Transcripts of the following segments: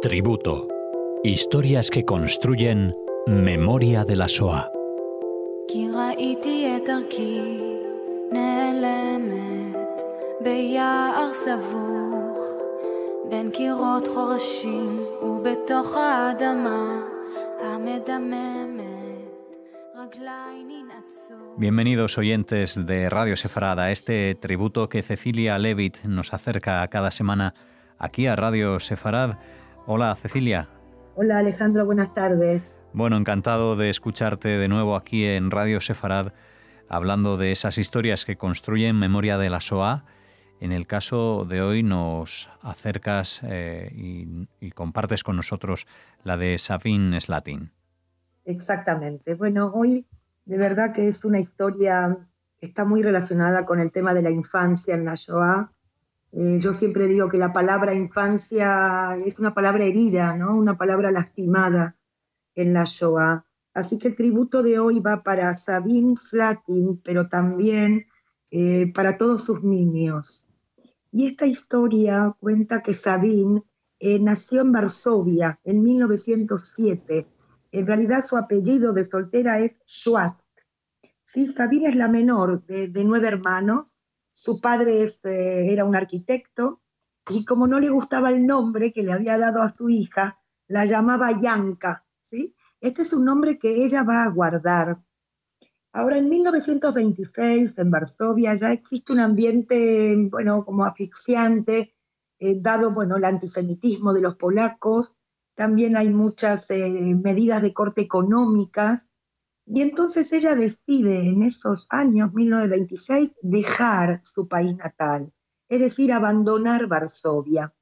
Tributo. Historias que construyen memoria de la SOA. Bienvenidos oyentes de Radio Sefarada, este tributo que Cecilia Levitt nos acerca cada semana aquí a Radio Sefarad. Hola Cecilia. Hola Alejandro, buenas tardes. Bueno, encantado de escucharte de nuevo aquí en Radio Sefarad hablando de esas historias que construyen memoria de la SOA. En el caso de hoy nos acercas eh, y, compartes con nosotros la de Sabine Slatin. Exactamente. Bueno, hoy de verdad que es una historia que está muy relacionada con el tema de la infancia en la Shoah. Eh, yo siempre digo que la palabra infancia es una palabra herida, ¿no? una palabra lastimada en la Shoah. Así que el tributo de hoy va para Sabine Slatin, pero también eh, para todos sus niños. Y esta historia cuenta que Sabine eh, nació en Varsovia en 1907 en realidad su apellido de soltera es Schwartz. ¿sí? Sabina es la menor de, nueve hermanos. Su padre eh, era un arquitecto y como no le gustaba el nombre que le había dado a su hija, la llamaba Yanka. ¿sí? Este es un nombre que ella va a guardar. Ahora, en 1926, en Varsovia, ya existe un ambiente, bueno, como asfixiante, eh, dado, bueno, el antisemitismo de los polacos, también hay muchas eh, medidas de corte económicas, y entonces ella decide en esos años, 1926, dejar su país natal, es decir, abandonar Varsovia.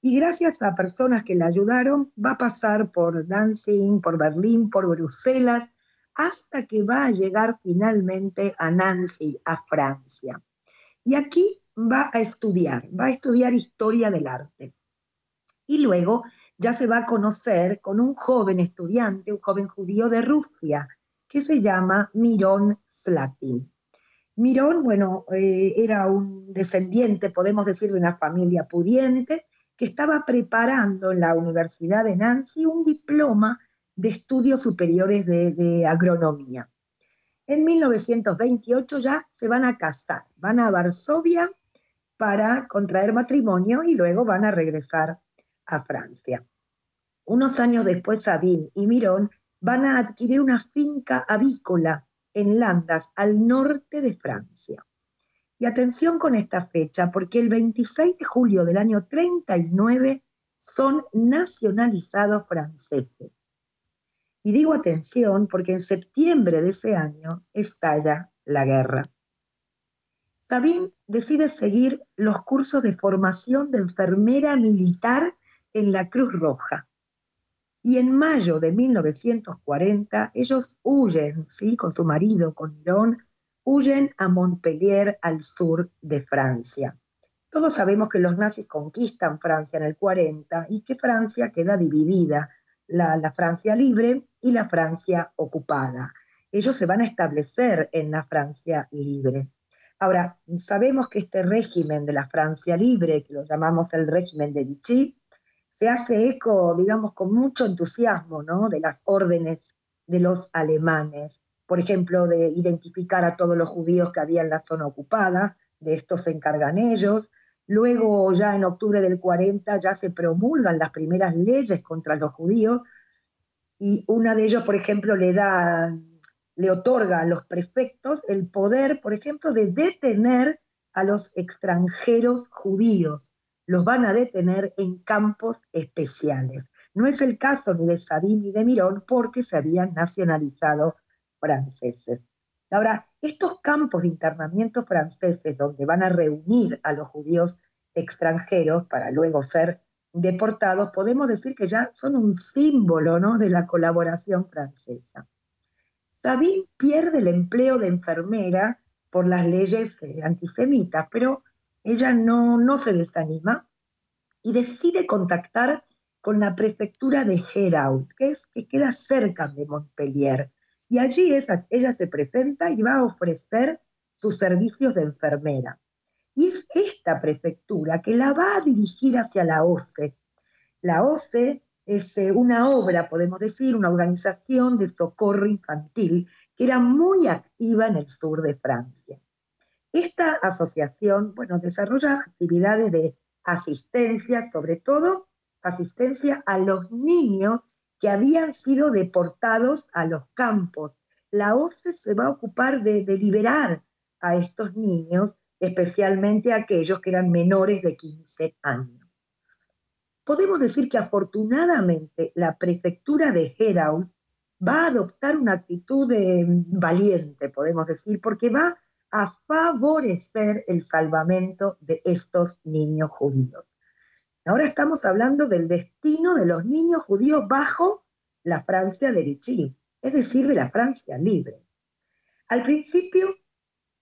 Y gracias a personas que la ayudaron, va a pasar por Danzig, por Berlín, por Bruselas, hasta que va a llegar finalmente a Nancy, a Francia. Y aquí va a estudiar, va a estudiar historia del arte. Y luego ya se va a conocer con un joven estudiante, un joven judío de Rusia, que se llama Mirón Slatin. Mirón, bueno, eh, era un descendiente, podemos decir, de una familia pudiente, que estaba preparando en la Universidad de Nancy un diploma de estudios superiores de, de agronomía. En 1928 ya se van a casar, van a Varsovia para contraer matrimonio y luego van a regresar a Francia. Unos años después, Sabine y Mirón van a adquirir una finca avícola en Landas, al norte de Francia. Y atención con esta fecha, porque el 26 de julio del año 39 son nacionalizados franceses. Y digo atención porque en septiembre de ese año estalla la guerra. Sabine decide seguir los cursos de formación de enfermera militar en la Cruz Roja. Y en mayo de 1940 ellos huyen, ¿sí? con su marido, con Mirón, huyen a Montpellier, al sur de Francia. Todos sabemos que los nazis conquistan Francia en el 40 y que Francia queda dividida, la, la Francia libre y la Francia ocupada. Ellos se van a establecer en la Francia libre. Ahora, sabemos que este régimen de la Francia libre, que lo llamamos el régimen de Vichy, se hace eco, digamos, con mucho entusiasmo, ¿no? De las órdenes de los alemanes. Por ejemplo, de identificar a todos los judíos que había en la zona ocupada, de esto se encargan ellos. Luego, ya en octubre del 40, ya se promulgan las primeras leyes contra los judíos y una de ellos, por ejemplo, le da, le otorga a los prefectos el poder, por ejemplo, de detener a los extranjeros judíos los van a detener en campos especiales. No es el caso ni de Sabine ni de Mirón porque se habían nacionalizado franceses. Ahora, estos campos de internamiento franceses donde van a reunir a los judíos extranjeros para luego ser deportados, podemos decir que ya son un símbolo ¿no? de la colaboración francesa. Sabine pierde el empleo de enfermera por las leyes eh, antisemitas, pero ella no, no se desanima y decide contactar con la prefectura de Herault, que, es, que queda cerca de Montpellier. Y allí ella se presenta y va a ofrecer sus servicios de enfermera. Y es esta prefectura que la va a dirigir hacia la OCE. La OCE es eh, una obra, podemos decir, una organización de socorro infantil que era muy activa en el sur de Francia. Esta asociación, bueno, desarrolla actividades de asistencia, sobre todo asistencia a los niños que habían sido deportados a los campos. La OCE se va a ocupar de, de liberar a estos niños, especialmente a aquellos que eran menores de 15 años. Podemos decir que afortunadamente la prefectura de Herault va a adoptar una actitud eh, valiente, podemos decir, porque va a favorecer el salvamento de estos niños judíos. Ahora estamos hablando del destino de los niños judíos bajo la Francia de Vichy, es decir, de la Francia libre. Al principio,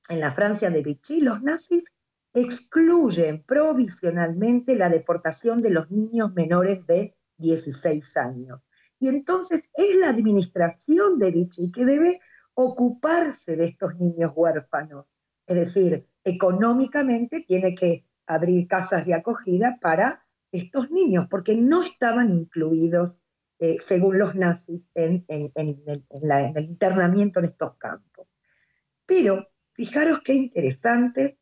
en la Francia de Vichy, los nazis excluyen provisionalmente la deportación de los niños menores de 16 años. Y entonces es la administración de Vichy que debe ocuparse de estos niños huérfanos. Es decir, económicamente tiene que abrir casas de acogida para estos niños, porque no estaban incluidos, eh, según los nazis, en, el, en el internamiento en estos campos. Pero fijaros qué interesante,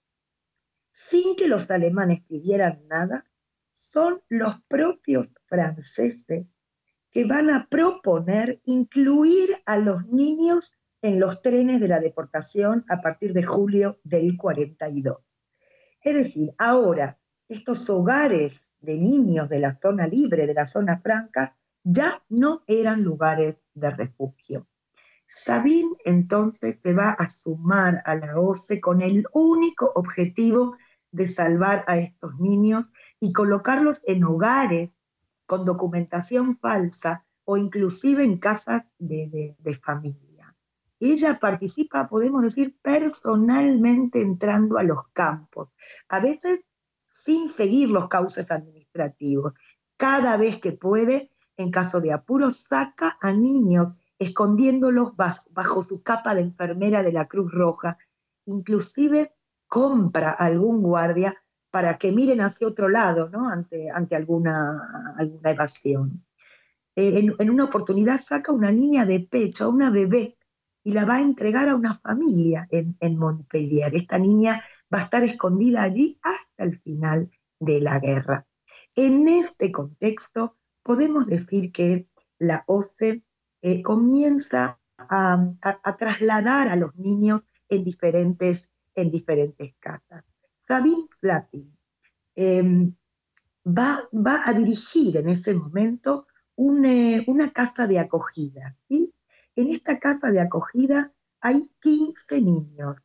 sin que los alemanes pidieran nada, son los propios franceses que van a proponer incluir a los niños en los trenes de la deportación a partir de julio del 42. Es decir, ahora estos hogares de niños de la zona libre, de la zona franca, ya no eran lugares de refugio. Sabine entonces se va a sumar a la OCE con el único objetivo de salvar a estos niños y colocarlos en hogares con documentación falsa o inclusive en casas de, familia. Ella participa, podemos decir, personalmente entrando a los campos, a veces sin seguir los cauces administrativos. Cada vez que puede, en caso de apuro, saca a niños escondiéndolos bajo su capa de enfermera de la Cruz Roja, inclusive compra a algún guardia para que miren hacia otro lado, ¿no? Ante, alguna, evasión. Eh, en, una oportunidad saca una niña de pecho, una bebé, y la va a entregar a una familia en, en Montpellier. Esta niña va a estar escondida allí hasta el final de la guerra. En este contexto, podemos decir que la OCE eh, comienza a, trasladar a los niños en diferentes, en diferentes casas. Sabine Flatin em, va, va, a dirigir en ese momento eh, una casa de acogida. ¿sí? En esta casa de acogida hay 15 niños.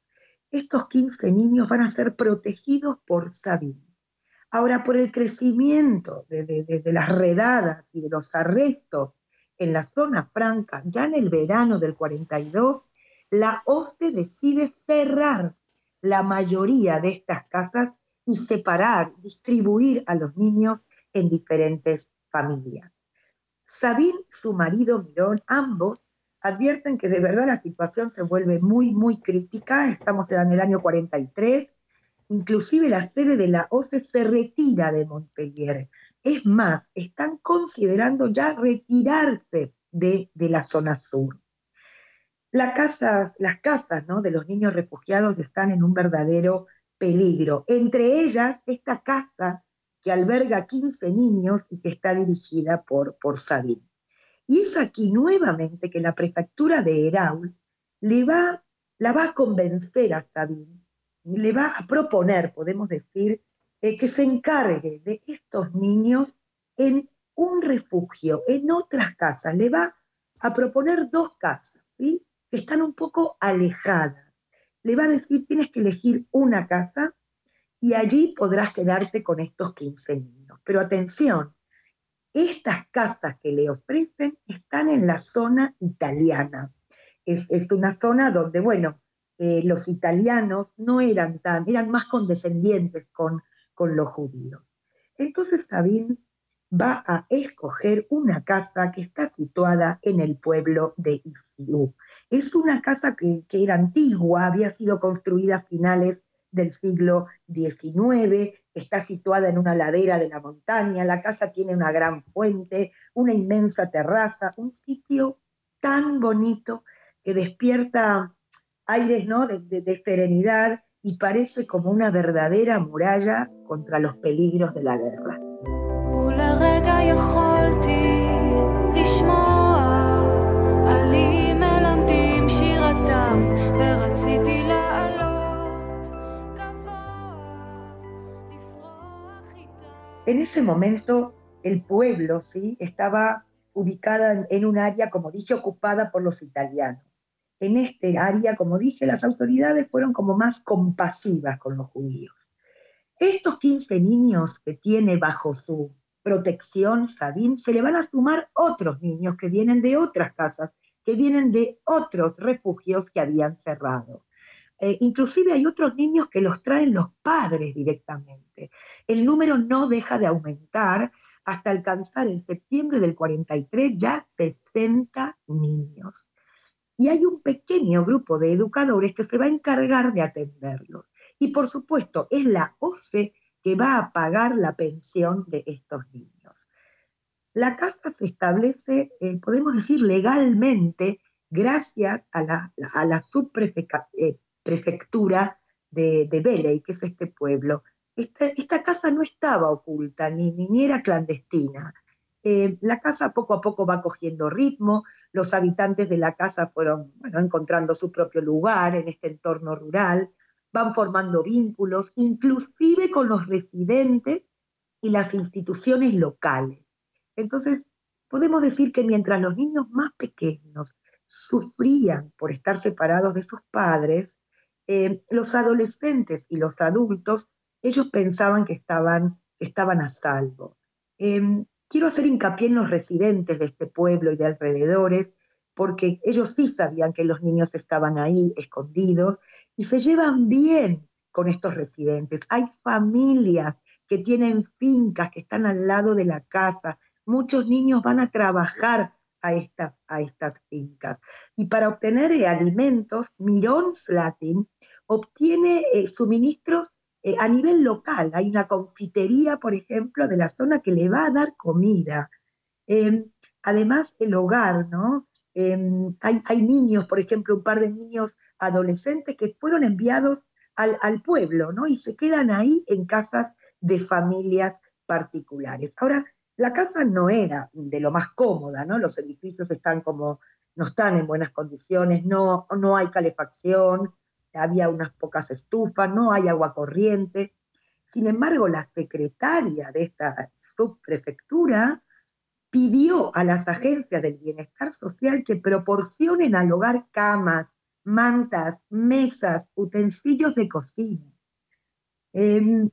Estos 15 niños van a ser protegidos por Sabine. Ahora, por el crecimiento de, las redadas y de los arrestos en la zona franca, ya en el verano del 42, la OCE decide cerrar la mayoría de estas casas y separar, distribuir a los niños en diferentes familias. Sabine, su marido Mirón, ambos advierten que de verdad la situación se vuelve muy, muy crítica. Estamos en el año 43. Inclusive la sede de la OCE se retira de Montpellier. Es más, están considerando ya retirarse de, de la zona sur las casas ¿no? de los niños refugiados están en un verdadero peligro. Entre ellas, esta casa que alberga 15 niños y que está dirigida por, por Sabine. Y es aquí nuevamente que la prefectura de Heraul le va, la va a convencer a Sabine, le va a proponer, podemos decir, eh, que se encargue de estos niños en un refugio, en otras casas. Le va a proponer dos casas, ¿sí? están un poco alejadas. Le va a decir, tienes que elegir una casa y allí podrás quedarte con estos 15 niños. Pero atención, estas casas que le ofrecen están en la zona italiana. Es, una zona donde, bueno, eh, los italianos no eran tan, eran más condescendientes con, con los judíos. Entonces Sabine va a escoger una casa que está situada en el pueblo de Isiú. Es una casa que, era antigua, había sido construida a finales del siglo XIX, está situada en una ladera de la montaña, la casa tiene una gran fuente, una inmensa terraza, un sitio tan bonito que despierta aires ¿no? de, serenidad y parece como una verdadera muralla contra los peligros de la guerra. En ese momento el pueblo ¿sí? estaba ubicada en un área, como dije, ocupada por los italianos. En este área, como dije, las autoridades fueron como más compasivas con los judíos. Estos 15 niños que tiene bajo su protección Sabín, se le van a sumar otros niños que vienen de otras casas, que vienen de otros refugios que habían cerrado. Eh, inclusive hay otros niños que los traen los padres directamente. El número no deja de aumentar hasta alcanzar en septiembre del 43 ya 60 niños. Y hay un pequeño grupo de educadores que se va a encargar de atenderlos. Y por supuesto, es la OCE que va a pagar la pensión de estos niños. La casa se establece, eh, podemos decir, legalmente gracias a la, a subprefectura eh, prefectura de, de que es este pueblo. Esta, casa no estaba oculta ni, ni era clandestina. Eh, la casa poco a poco va cogiendo ritmo, los habitantes de la casa fueron bueno, encontrando su propio lugar en este entorno rural, van formando vínculos, inclusive con los residentes y las instituciones locales. Entonces, podemos decir que mientras los niños más pequeños sufrían por estar separados de sus padres, eh, los adolescentes y los adultos, ellos pensaban que estaban, estaban a salvo. Em, quiero hacer hincapié en los residentes de este pueblo y de alrededores, porque ellos sí sabían que los niños estaban ahí escondidos y se llevan bien con estos residentes. Hay familias que tienen fincas, que están al lado de la casa. Muchos niños van a trabajar a, a estas fincas. Y para obtener alimentos, Mirón Slatin obtiene eh, suministros eh, a nivel local. Hay una confitería, por ejemplo, de la zona que le va a dar comida. Em, además, el hogar, ¿no? Em, hay, niños, por ejemplo, un par de niños adolescentes que fueron enviados al, al, pueblo, ¿no? Y se quedan ahí en casas de familias particulares. Ahora, la casa no era de lo más cómoda, ¿no? Los edificios están como, no están en buenas condiciones, no, no hay calefacción, había unas pocas estufas, no hay agua corriente. Sin embargo, la secretaria de esta subprefectura pidió a las agencias del bienestar social que proporcionen al hogar camas, mantas, mesas, utensilios de cocina. Em,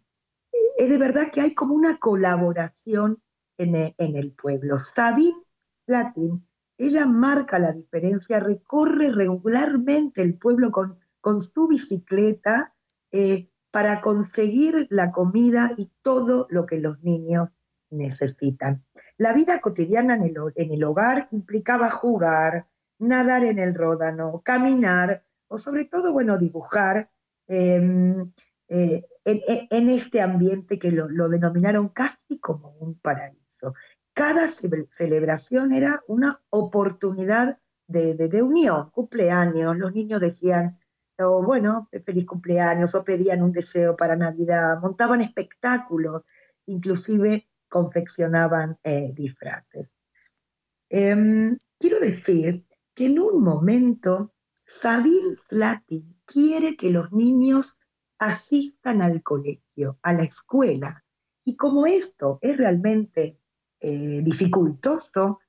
es de verdad que hay como una colaboración e, en, el pueblo. Sabine Slatin, ella marca la diferencia, recorre regularmente el pueblo con, con su bicicleta eh, para conseguir la comida y todo lo que los niños necesitan. La vida cotidiana en el, en el hogar implicaba jugar, nadar en el ródano, caminar o sobre todo, bueno, dibujar em, eh, en, este ambiente que lo, lo, denominaron casi como un paraíso. Cada celebración era una oportunidad de, unión, cumpleaños, los niños decían, oh, bueno, feliz cumpleaños, o pedían un deseo para Navidad, montaban espectáculos, inclusive confeccionaban eh, disfraces. Em, quiero decir que en un momento Sabine Slatin quiere que los niños asistan al colegio, a la escuela, y como esto es realmente eh, dificultoso,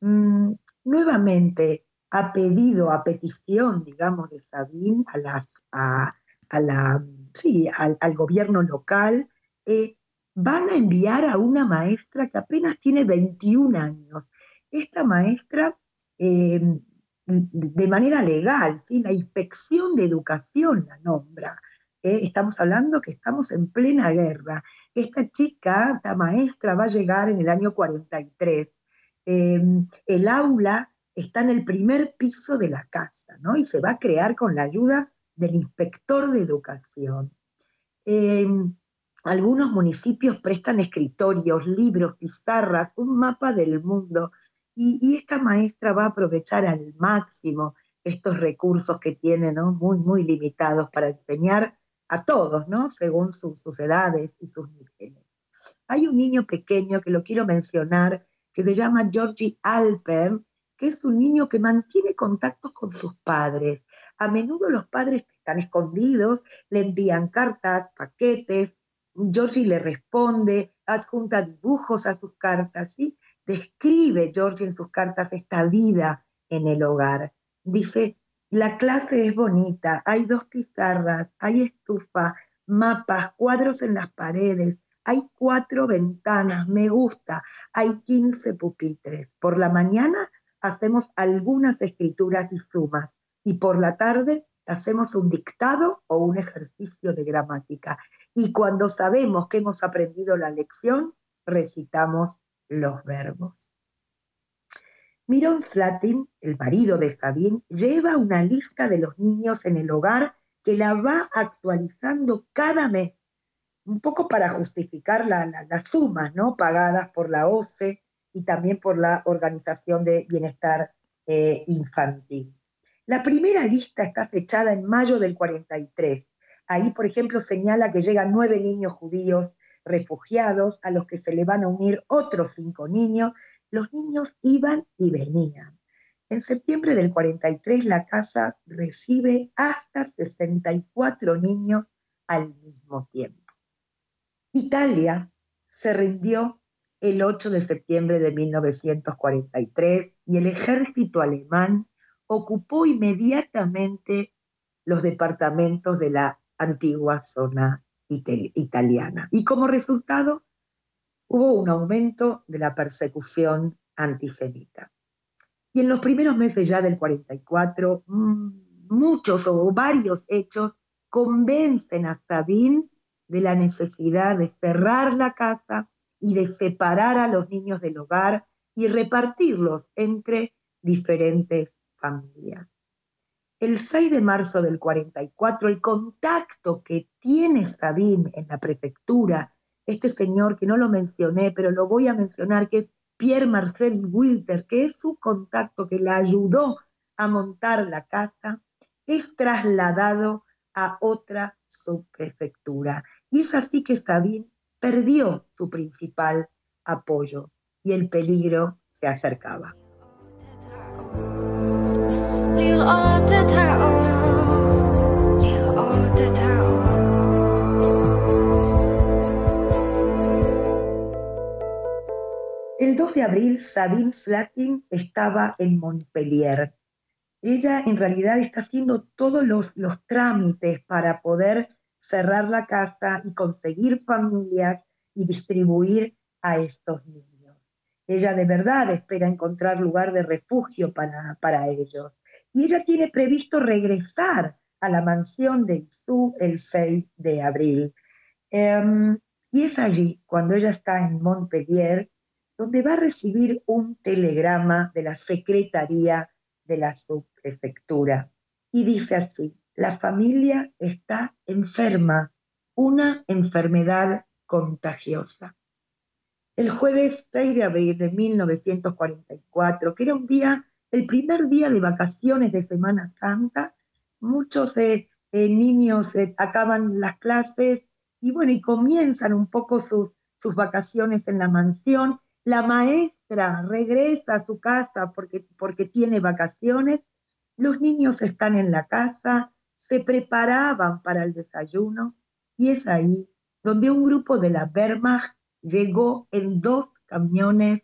mm, nuevamente ha pedido a petición, digamos, de Sabín a las, a, la, sí, al, gobierno local, eh, van a enviar a una maestra que apenas tiene 21 años. Esta maestra, eh, de manera legal, ¿sí? la inspección de educación la nombra. estamos hablando que estamos en plena guerra esta chica, esta maestra, va a llegar en el año 43. Em, el aula está en el primer piso de la casa, ¿no? Y se va a crear con la ayuda del inspector de educación. Em, algunos municipios prestan escritorios, libros, pizarras, un mapa del mundo. Y, esta maestra va a aprovechar al máximo estos recursos que tiene, ¿no? Muy, muy limitados para enseñar a todos, ¿no? Según sus edades y sus niveles. Hay un niño pequeño que lo quiero mencionar, que se llama Georgie Alper, que es un niño que mantiene contactos con sus padres. A menudo los padres que están escondidos le envían cartas, paquetes, Georgie le responde, adjunta dibujos a sus cartas, ¿sí? Describe Georgie en sus cartas esta vida en el hogar. Dice, la clase es bonita, hay dos pizarras, hay estufa, mapas, cuadros en las paredes, hay cuatro ventanas, me gusta, hay 15 pupitres. Por la mañana hacemos algunas escrituras y sumas y por la tarde hacemos un dictado o un ejercicio de gramática. Y cuando sabemos que hemos aprendido la lección, recitamos los verbos. Miron Slatin, el marido de Sabine, lleva una lista de los niños en el hogar que la va actualizando cada mes, un poco para justificar las sumas ¿no? pagadas por la OCE y también por la Organización de Bienestar eh, Infantil. La primera lista está fechada en mayo del 43. Ahí, por ejemplo, señala que llegan nueve niños judíos refugiados a los que se le van a unir otros cinco niños. Los niños iban y venían. En septiembre del 43 la casa recibe hasta 64 niños al mismo tiempo. Italia se rindió el 8 de septiembre de 1943 y el ejército alemán ocupó inmediatamente los departamentos de la antigua zona italiana. Y como resultado hubo un aumento de la persecución antisemita. Y en los primeros meses ya del 44, mm, muchos o varios hechos convencen a Sabine de la necesidad de cerrar la casa y de separar a los niños del hogar y repartirlos entre diferentes familias. El 6 de marzo del 44, el contacto que tiene Sabine en la prefectura, este señor que no lo mencioné, pero lo voy a mencionar, que es Pierre Marcel Wilter, que es su contacto que la ayudó a montar la casa, es trasladado a otra subprefectura. Y es así que Sabine perdió su principal apoyo y el peligro se acercaba. El 2 de abril, Sabine Slatin estaba en Montpellier. Ella en realidad está haciendo todos los, los trámites para poder cerrar la casa y conseguir familias y distribuir a estos niños. Ella de verdad espera encontrar lugar de refugio para, para ellos y ella tiene previsto regresar a la mansión de Isú el 6 de abril. Em, y es allí, cuando ella está en Montpellier, donde va a recibir un telegrama de la Secretaría de la Subprefectura. Y dice así, la familia está enferma, una enfermedad contagiosa. El jueves 6 de abril de 1944, que era un día el primer día de vacaciones de Semana Santa, muchos eh, eh, niños eh, acaban las clases y bueno, y comienzan un poco sus, sus vacaciones en la mansión. La maestra regresa a su casa porque, porque tiene vacaciones. Los niños están en la casa, se preparaban para el desayuno y es ahí donde un grupo de la Wehrmacht llegó en dos camiones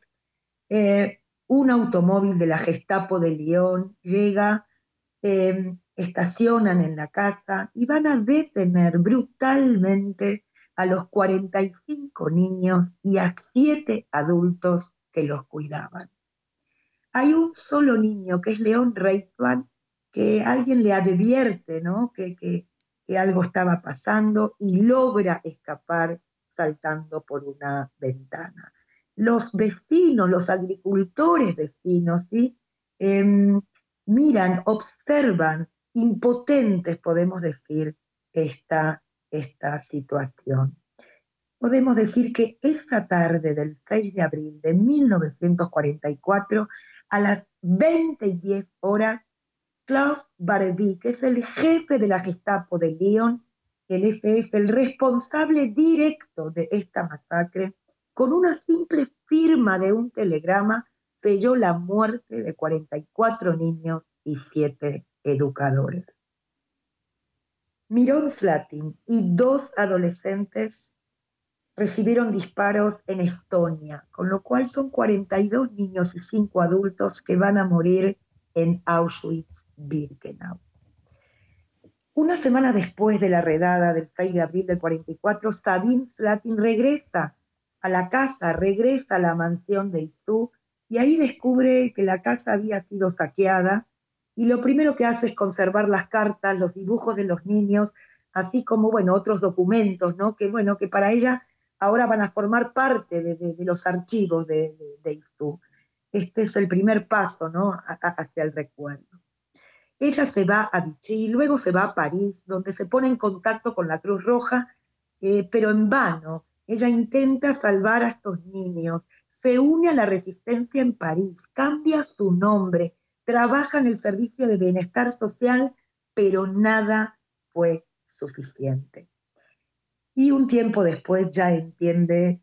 un automóvil de la Gestapo de Lyon llega, em, estacionan en la casa y van a detener brutalmente a los 45 niños y a siete adultos que los cuidaban. Hay un solo niño que es León Reitman, que alguien le advierte ¿no? que, que algo estaba pasando y logra escapar saltando por una ventana los vecinos, los agricultores vecinos, ¿sí? Em, miran, observan, impotentes, podemos decir, esta, esta situación. Podemos decir que esa tarde del 6 de abril de 1944, a las 20 y 10 horas, Klaus Barbie, que es el jefe de la Gestapo de Lyon, el SS, el responsable directo de esta masacre, con una simple firma de un telegrama, selló la muerte de 44 niños y 7 educadores. Miron Slatin y dos adolescentes recibieron disparos en Estonia, con lo cual son 42 niños y 5 adultos que van a morir en Auschwitz-Birkenau. Una semana después de la redada del 6 de abril del 44, Sabine Slatin regresa a la casa, regresa a la mansión de Isú y ahí descubre que la casa había sido saqueada y lo primero que hace es conservar las cartas, los dibujos de los niños, así como, bueno, otros documentos, ¿no? Que, bueno, que para ella ahora van a formar parte de, los archivos de, de, Este es el primer paso, ¿no? hacia el recuerdo. Ella se va a Vichy luego se va a París, donde se pone en contacto con la Cruz Roja, eh, pero en vano. Ella intenta salvar a estos niños, se une a la resistencia en París, cambia su nombre, trabaja en el servicio de bienestar social, pero nada fue suficiente. Y un tiempo después ya entiende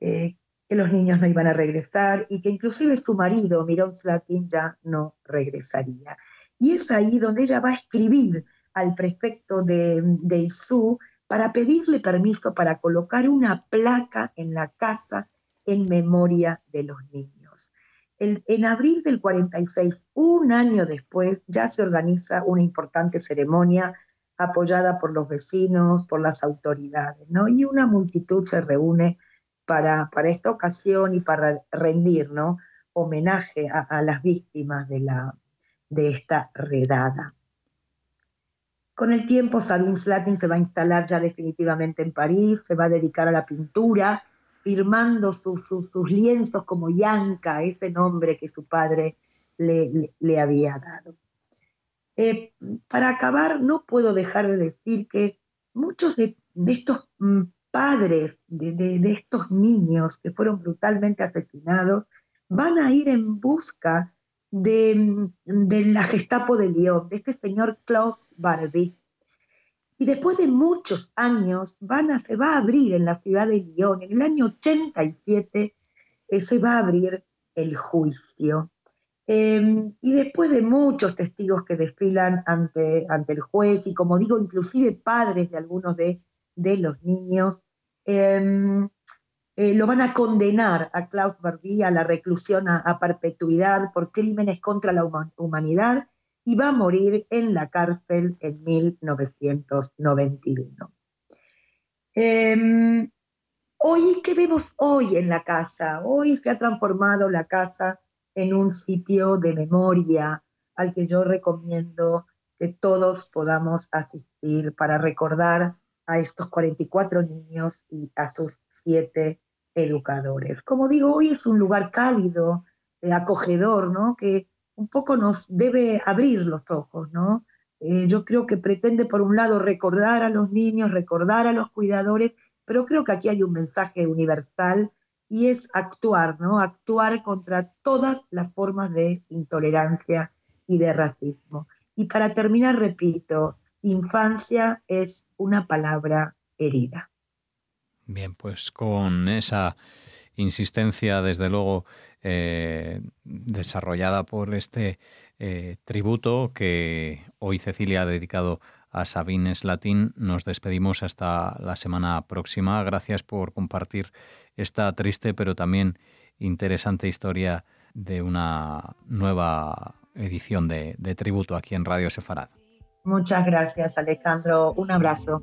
eh, que los niños no iban a regresar y que inclusive su marido, Miron Slatin, ya no regresaría. Y es ahí donde ella va a escribir al prefecto de, de Isú para pedirle permiso para colocar una placa en la casa en memoria de los niños. en abril del 46, un año después, ya se organiza una importante ceremonia apoyada por los vecinos, por las autoridades, ¿no? Y una multitud se reúne para, para esta ocasión y para rendir. Homenaje a, las víctimas de, la, de esta redada. Con el tiempo, Sabine Slatin se va a instalar ya definitivamente en París, se va a dedicar a la pintura, firmando sus lienzos como Yanka, ese nombre que su padre le había dado. Eh, para acabar, no puedo dejar de decir que muchos de, estos mm, padres, de, estos niños que fueron brutalmente asesinados, van a ir en busca de, la Gestapo de Lyon, de este señor Klaus Barbie. Y después de muchos años van a, se va a abrir en la ciudad de Lyon, en el año 87, eh, se va a abrir el juicio. Em, y después de muchos testigos que desfilan ante, ante el juez y como digo, inclusive padres de algunos de, los niños, em, eh, lo van a condenar a Klaus Barbie a la reclusión a, perpetuidad por crímenes contra la humanidad y va a morir en la cárcel en 1991. Em, hoy, ¿qué vemos hoy en la casa? Hoy se ha transformado la casa en un sitio de memoria al que yo recomiendo que todos podamos asistir para recordar a estos 44 niños y a sus siete educadores. Como digo, hoy es un lugar cálido, eh, acogedor, ¿no? Que un poco nos debe abrir los ojos, ¿no? Eh, yo creo que pretende, por un lado, recordar a los niños, recordar a los cuidadores, pero creo que aquí hay un mensaje universal y es actuar, ¿no? Actuar contra todas las formas de intolerancia y de racismo. Y para terminar, repito, infancia es una palabra herida. Bien, pues con esa insistencia, desde luego, eh, desarrollada por este eh, tributo que hoy Cecilia ha dedicado a Sabines Slatin, nos despedimos hasta la semana próxima. Gracias por compartir esta triste pero también interesante historia de una nueva edición de, tributo aquí en Radio Sefarad. Muchas gracias Alejandro, un abrazo.